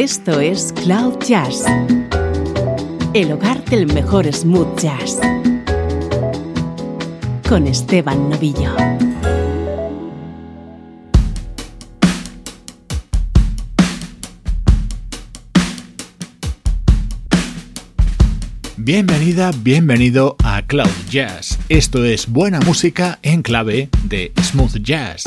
Esto es Cloud Jazz, el hogar del mejor smooth jazz, con Esteban Novillo. Bienvenida, bienvenido a Cloud Jazz. Esto es buena música en clave de smooth jazz.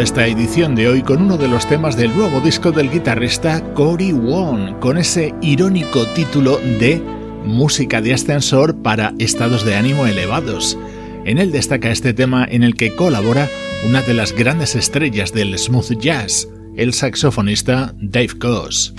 Esta edición de hoy con uno de los temas del nuevo disco del guitarrista Cory Wong, con ese irónico título de Música de ascensor para estados de ánimo elevados. En él destaca este tema en el que colabora una de las grandes estrellas del smooth jazz, el saxofonista Dave Coase.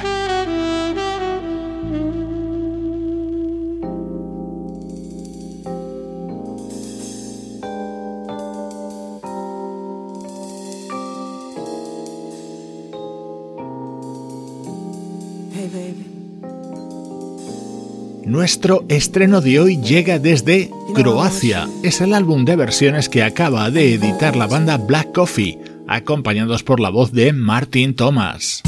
Nuestro estreno de hoy llega desde Croacia. Es el álbum de versiones que acaba de editar la banda Black Coffee, acompañados por la voz de Martin Thomas.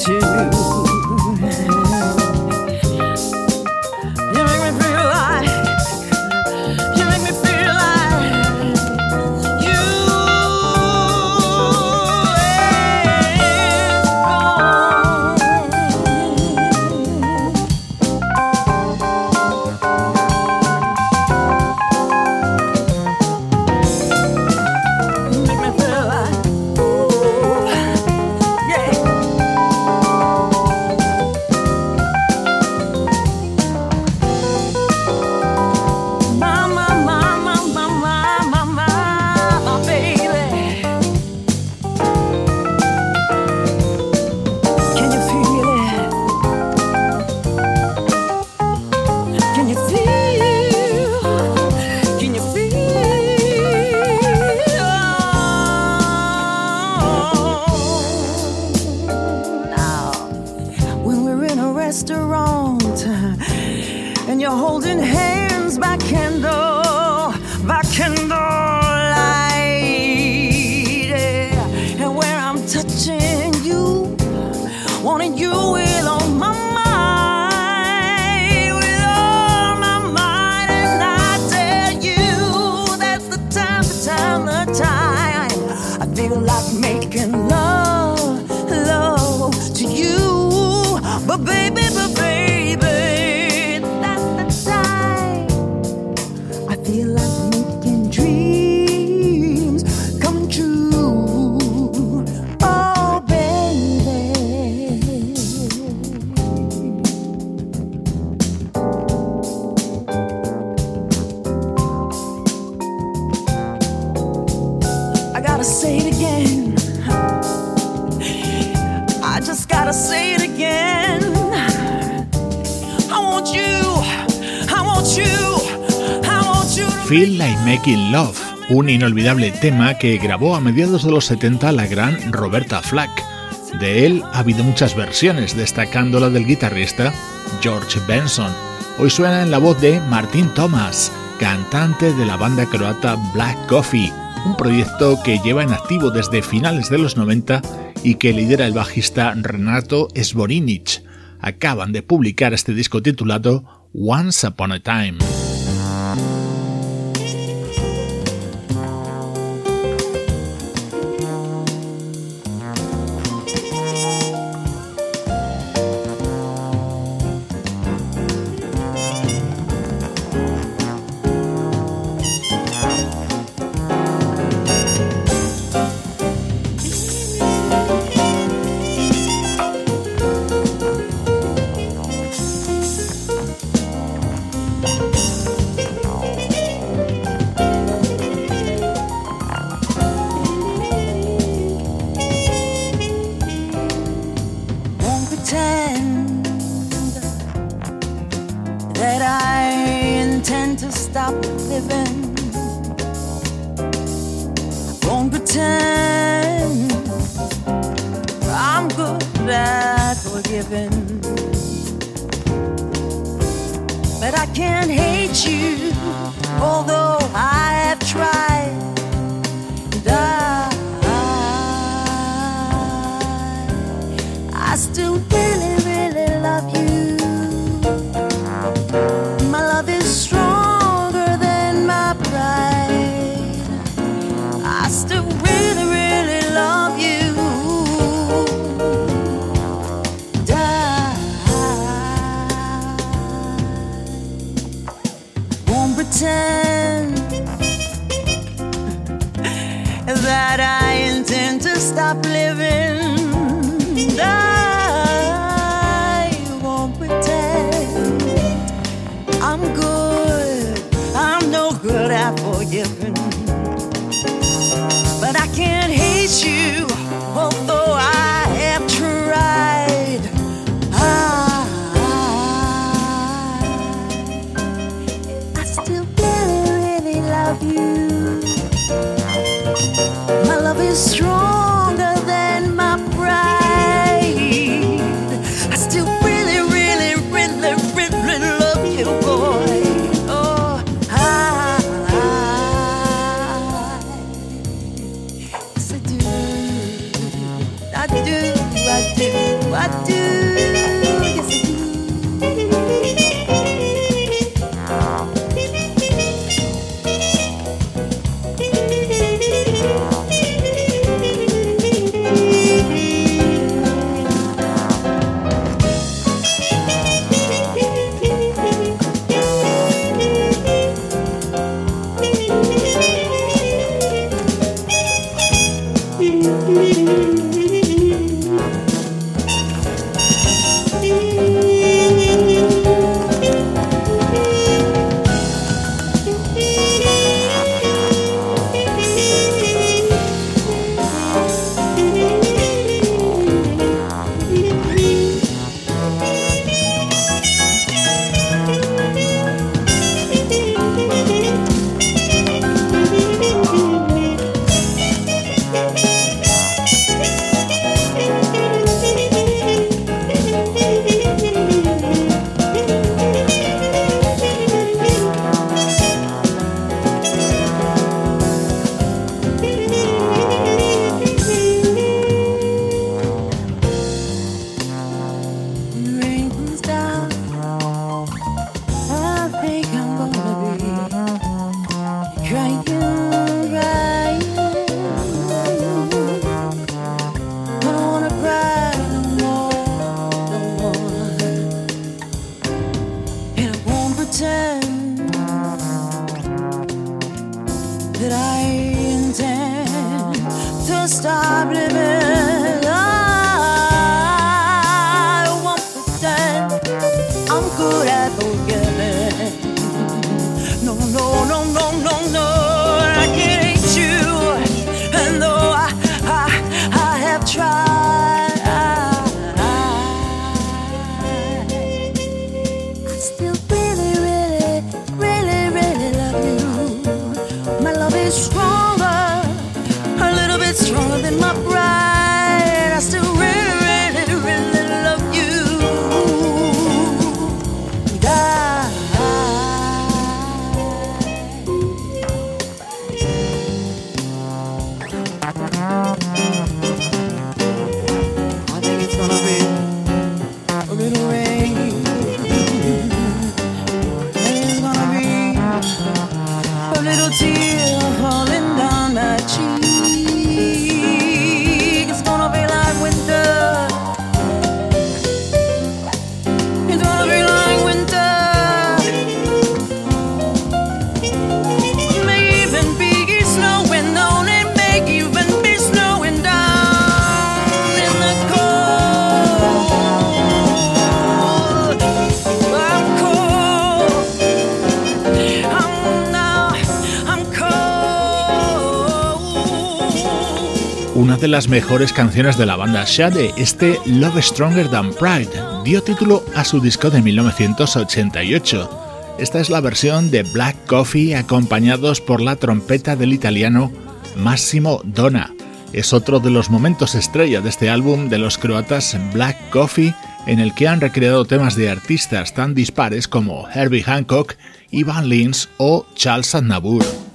情 Feel Like Making Love, un inolvidable tema que grabó a mediados de los 70 la gran Roberta Flack. De él ha habido muchas versiones, destacando la del guitarrista George Benson. Hoy suena en la voz de Martin Thomas, cantante de la banda croata Black Coffee, un proyecto que lleva en activo desde finales de los 90 y que lidera el bajista Renato Sborinic. acaban de publicar este disco titulado Once Upon a Time. de las mejores canciones de la banda Shade, este Love Stronger Than Pride dio título a su disco de 1988. Esta es la versión de Black Coffee acompañados por la trompeta del italiano Massimo Donna. Es otro de los momentos estrella de este álbum de los croatas Black Coffee en el que han recreado temas de artistas tan dispares como Herbie Hancock, Ivan Lins o Charles Aznavour.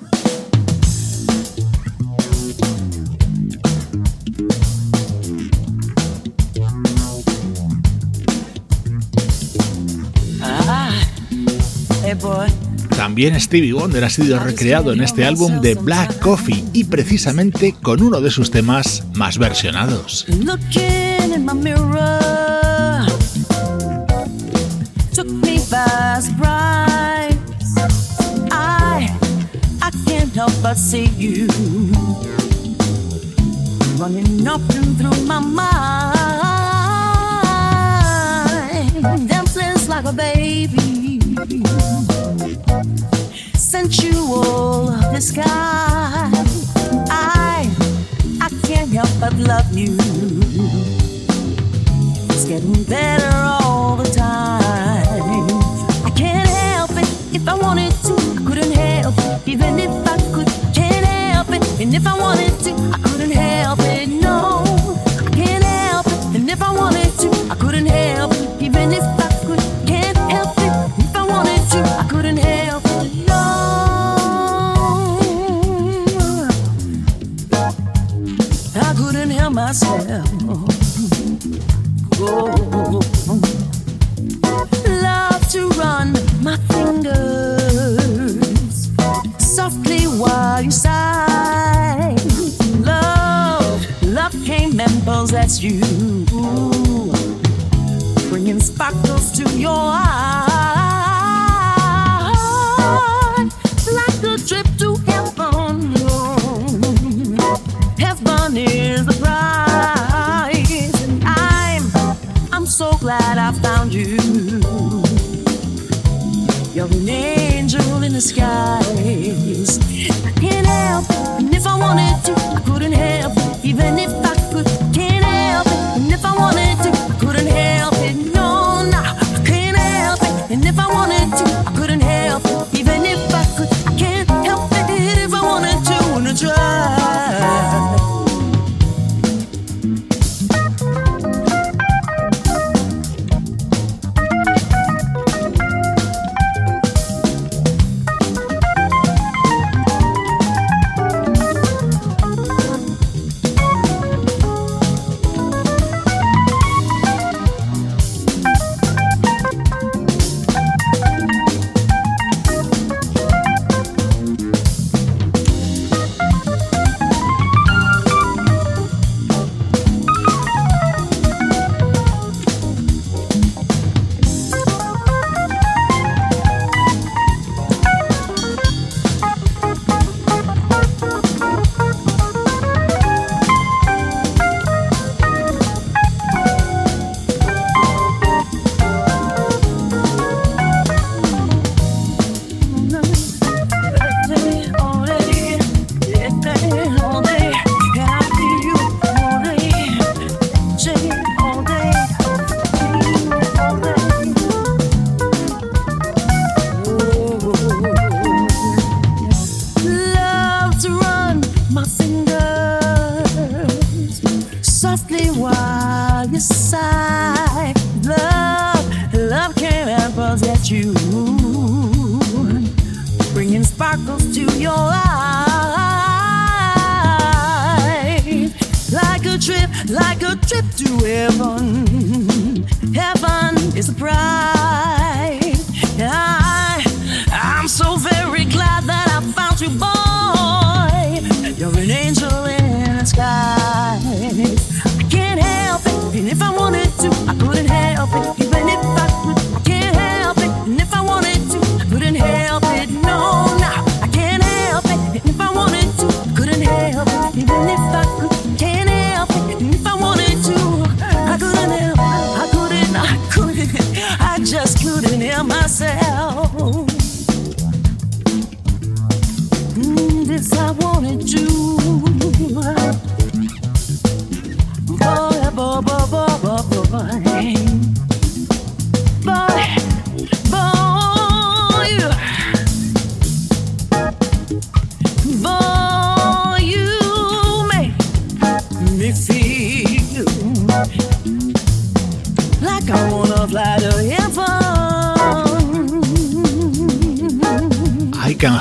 También Stevie Wonder ha sido recreado en este álbum de Black Coffee y precisamente con uno de sus temas más versionados. sensual disguise. I, I can't help but love you.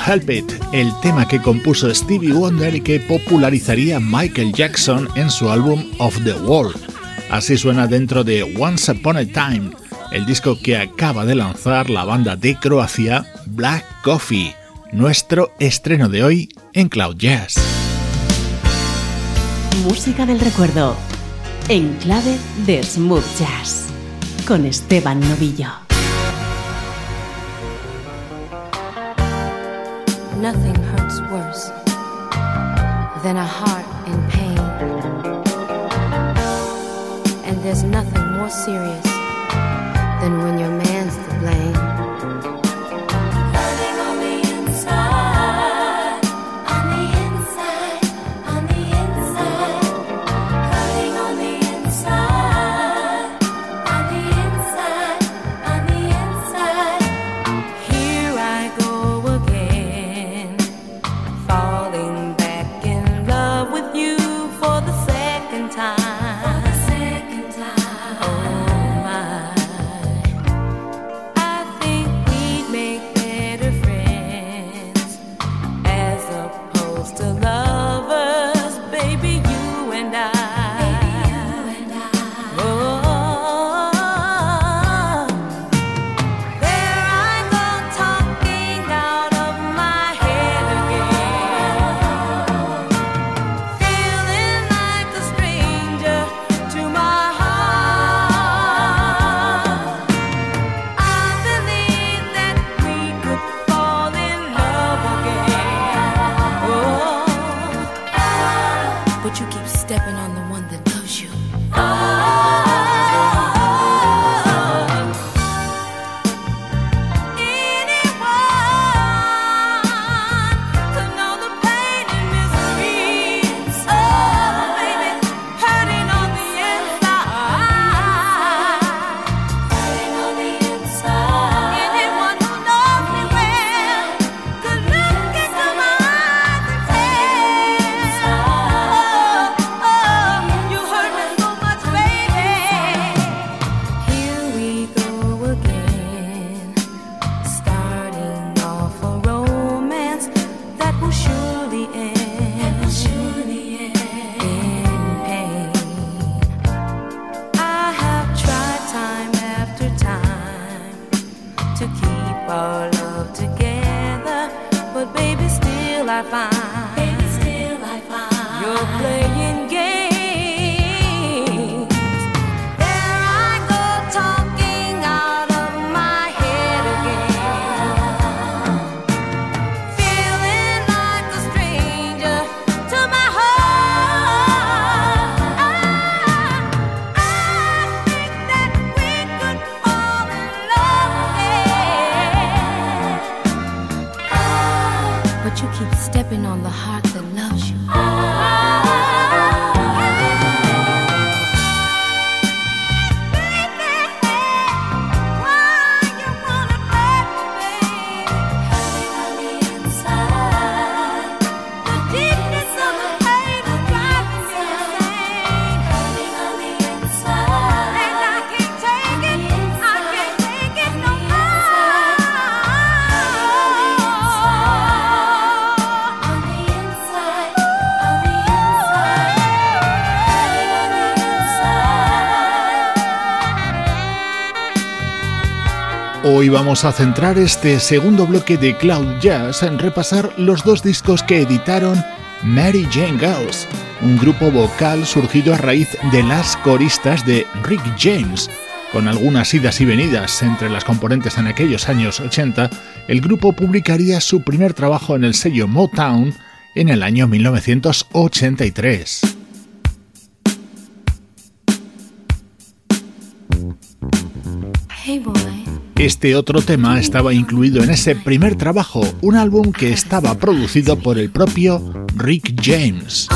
Help It, el tema que compuso Stevie Wonder y que popularizaría Michael Jackson en su álbum Of the World. Así suena dentro de Once Upon a Time, el disco que acaba de lanzar la banda de Croacia Black Coffee, nuestro estreno de hoy en Cloud Jazz. Música del recuerdo, en clave de smooth jazz, con Esteban Novillo. Nothing hurts worse than a heart in pain. And there's nothing more serious than when your Hoy vamos a centrar este segundo bloque de Cloud Jazz en repasar los dos discos que editaron Mary Jane Girls, un grupo vocal surgido a raíz de las coristas de Rick James. Con algunas idas y venidas entre las componentes en aquellos años 80, el grupo publicaría su primer trabajo en el sello Motown en el año 1983. Este otro tema estaba incluido en ese primer trabajo, un álbum que estaba producido por el propio Rick James.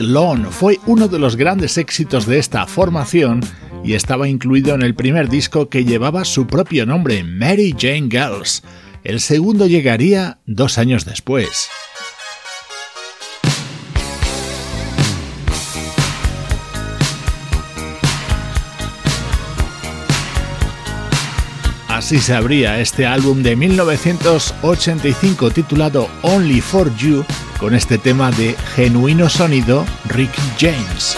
Night fue uno de los grandes éxitos de esta formación y estaba incluido en el primer disco que llevaba su propio nombre, Mary Jane Girls. El segundo llegaría dos años después. Así se abría este álbum de 1985 titulado Only for You con este tema de genuino sonido Rick James.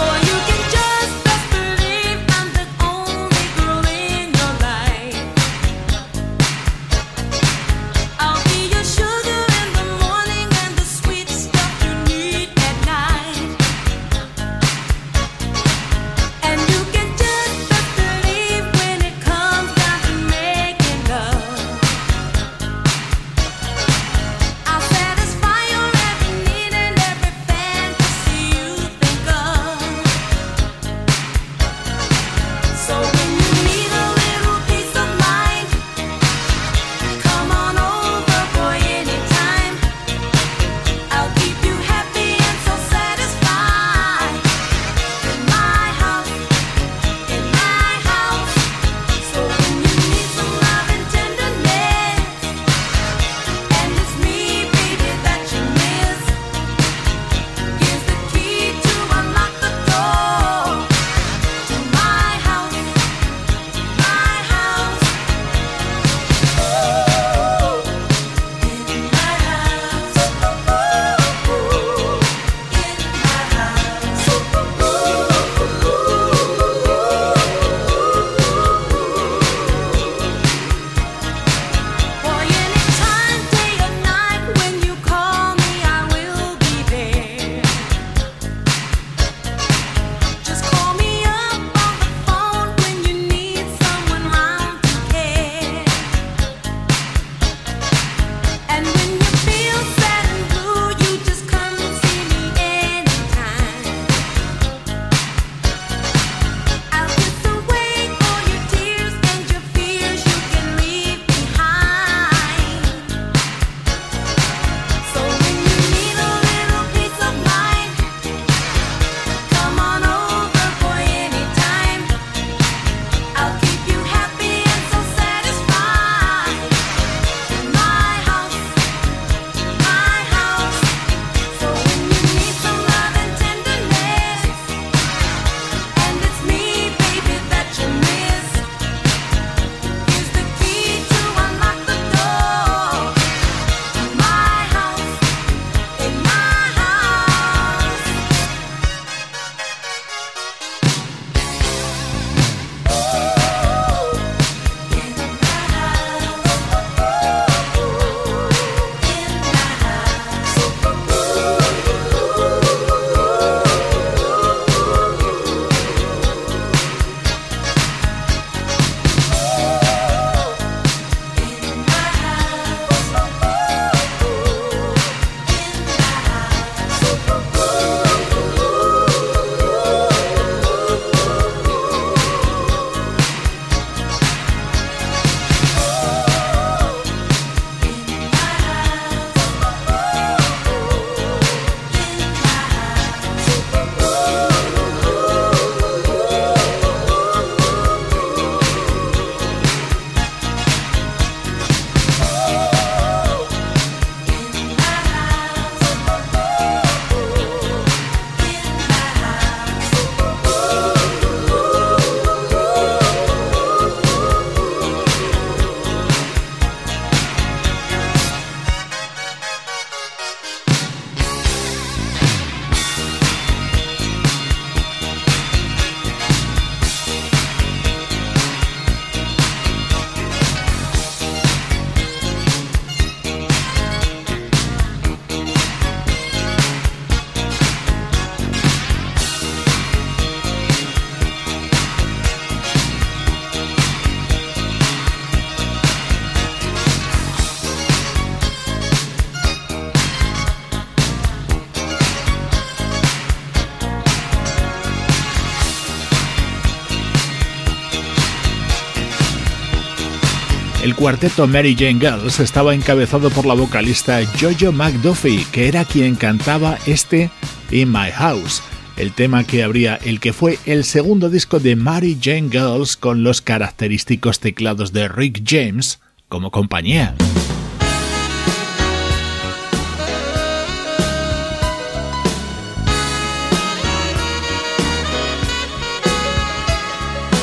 Cuarteto Mary Jane Girls estaba encabezado por la vocalista Jojo McDuffie, que era quien cantaba este In My House, el tema que abría el que fue el segundo disco de Mary Jane Girls con los característicos teclados de Rick James como compañía.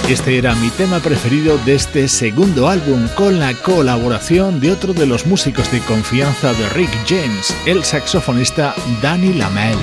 Este era mi tema preferido de este segundo álbum con la colaboración de otro de los músicos de confianza de Rick James, el saxofonista Danny Lamel.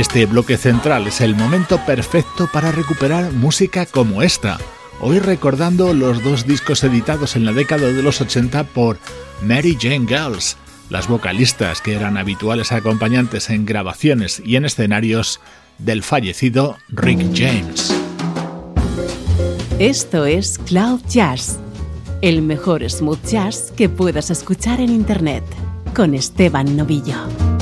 Este bloque central es el momento perfecto para recuperar música como esta, hoy recordando los dos discos editados en la década de los 80 por Mary Jane Girls, las vocalistas que eran habituales acompañantes en grabaciones y en escenarios del fallecido Rick James. Esto es Cloud Jazz, el mejor smooth jazz que puedas escuchar en Internet, con Esteban Novillo.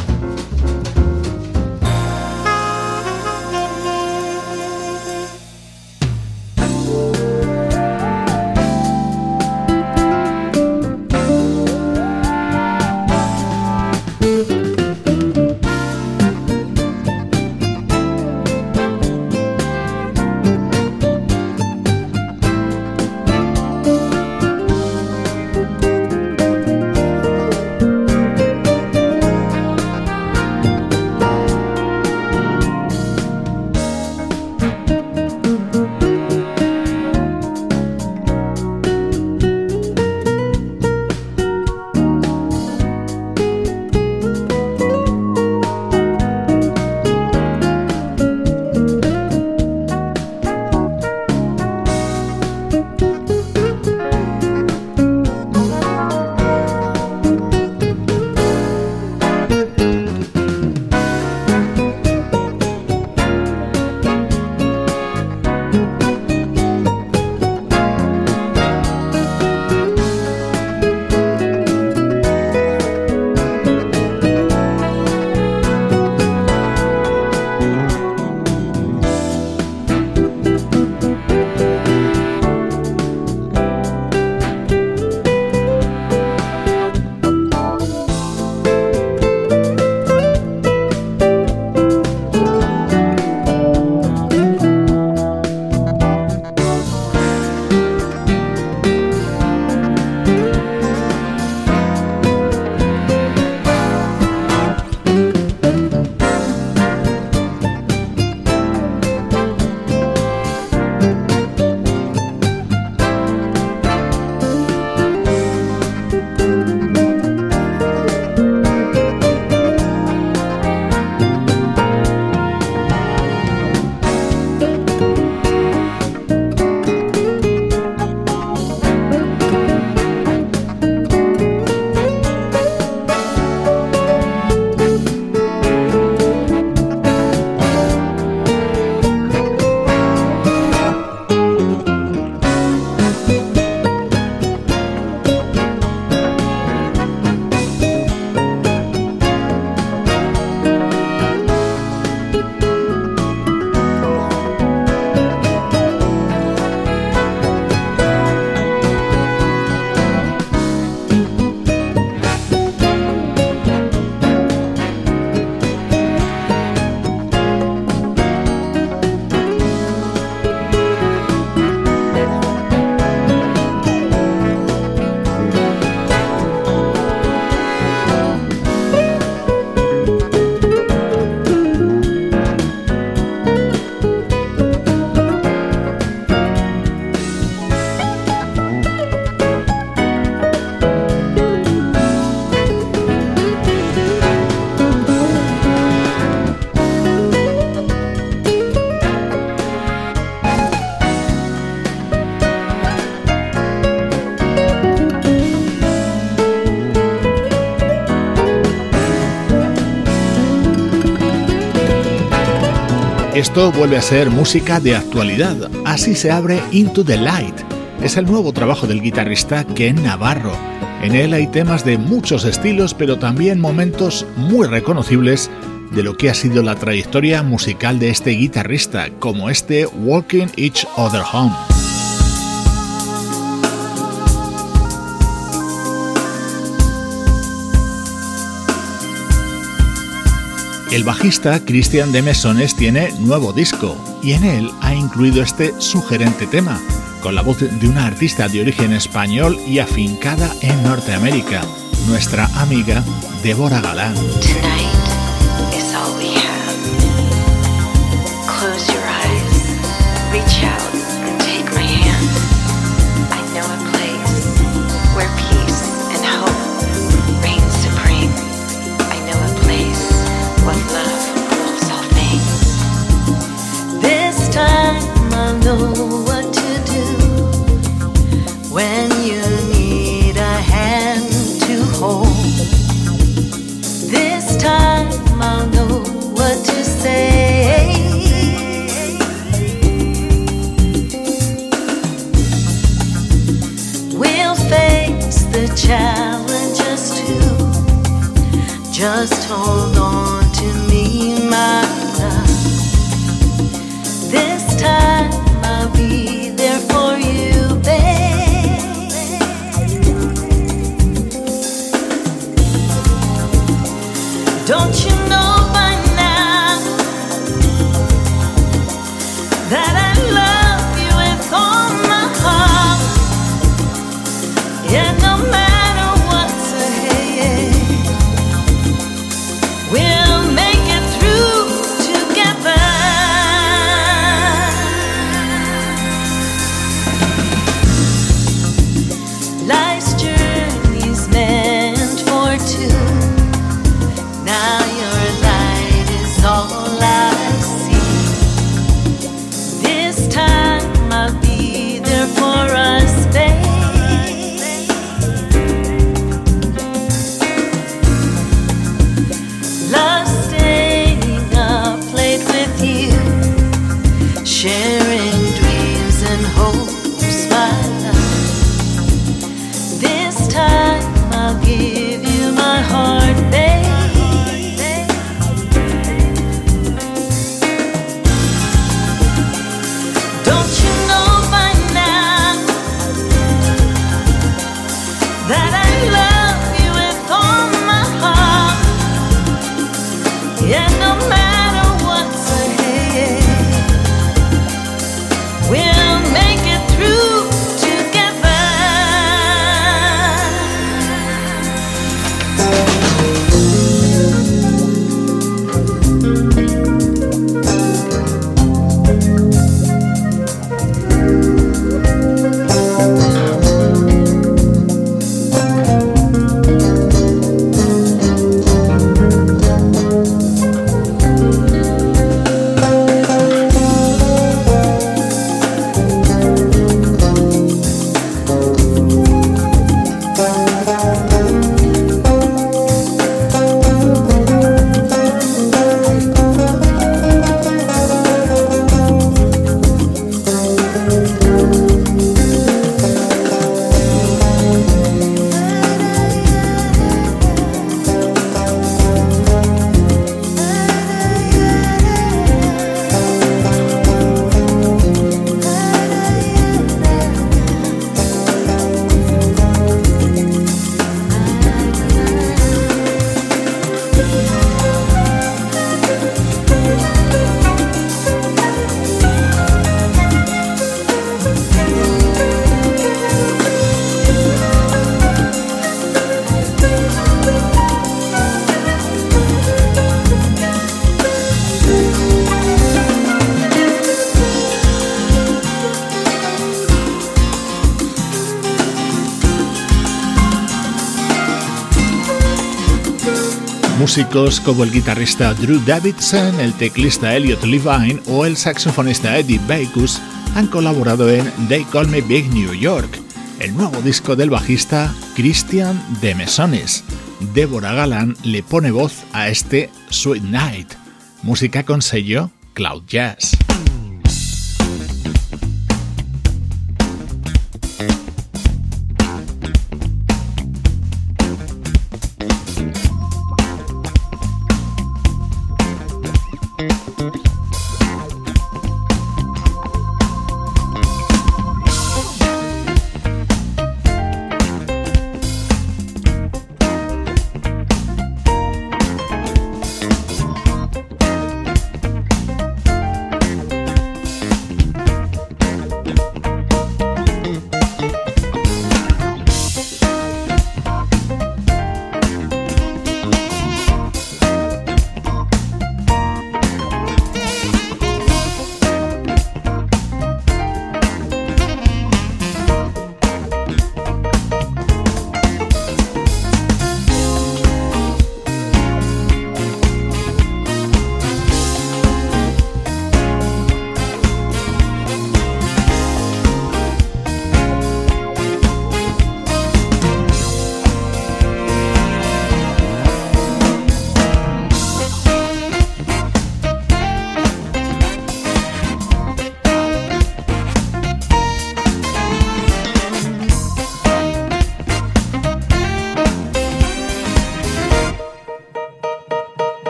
Vuelve a ser música de actualidad, así se abre Into the Light. Es el nuevo trabajo del guitarrista Ken Navarro. En él hay temas de muchos estilos, pero también momentos muy reconocibles de lo que ha sido la trayectoria musical de este guitarrista, como este Walking Each Other Home. El bajista Christian de Mesones tiene nuevo disco y en él ha incluido este sugerente tema, con la voz de una artista de origen español y afincada en Norteamérica, nuestra amiga Débora Galán. challenges too. Just hold on. Músicos como el guitarrista Drew Davidson, el teclista Elliot Levine o el saxofonista Eddie Bacus han colaborado en They Call Me Big New York, el nuevo disco del bajista Christian de Mesones. Deborah Galán le pone voz a este Sweet Night, música con sello Cloud Jazz.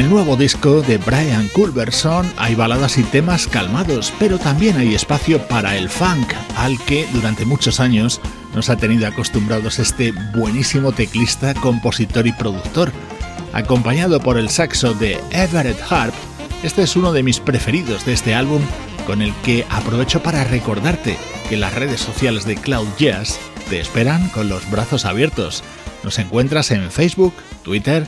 El nuevo disco de Brian Culberson hay baladas y temas calmados, pero también hay espacio para el funk, al que durante muchos años nos ha tenido acostumbrados este buenísimo teclista, compositor y productor. Acompañado por el saxo de Everett Harp, este es uno de mis preferidos de este álbum, con el que aprovecho para recordarte que las redes sociales de Cloud Jazz te esperan con los brazos abiertos. Nos encuentras en Facebook, Twitter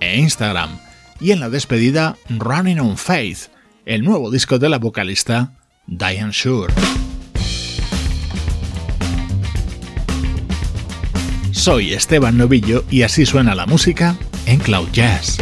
e Instagram. Y en la despedida, Running on Faith, el nuevo disco de la vocalista Diane Shure. Soy Esteban Novillo y así suena la música en Cloud Jazz.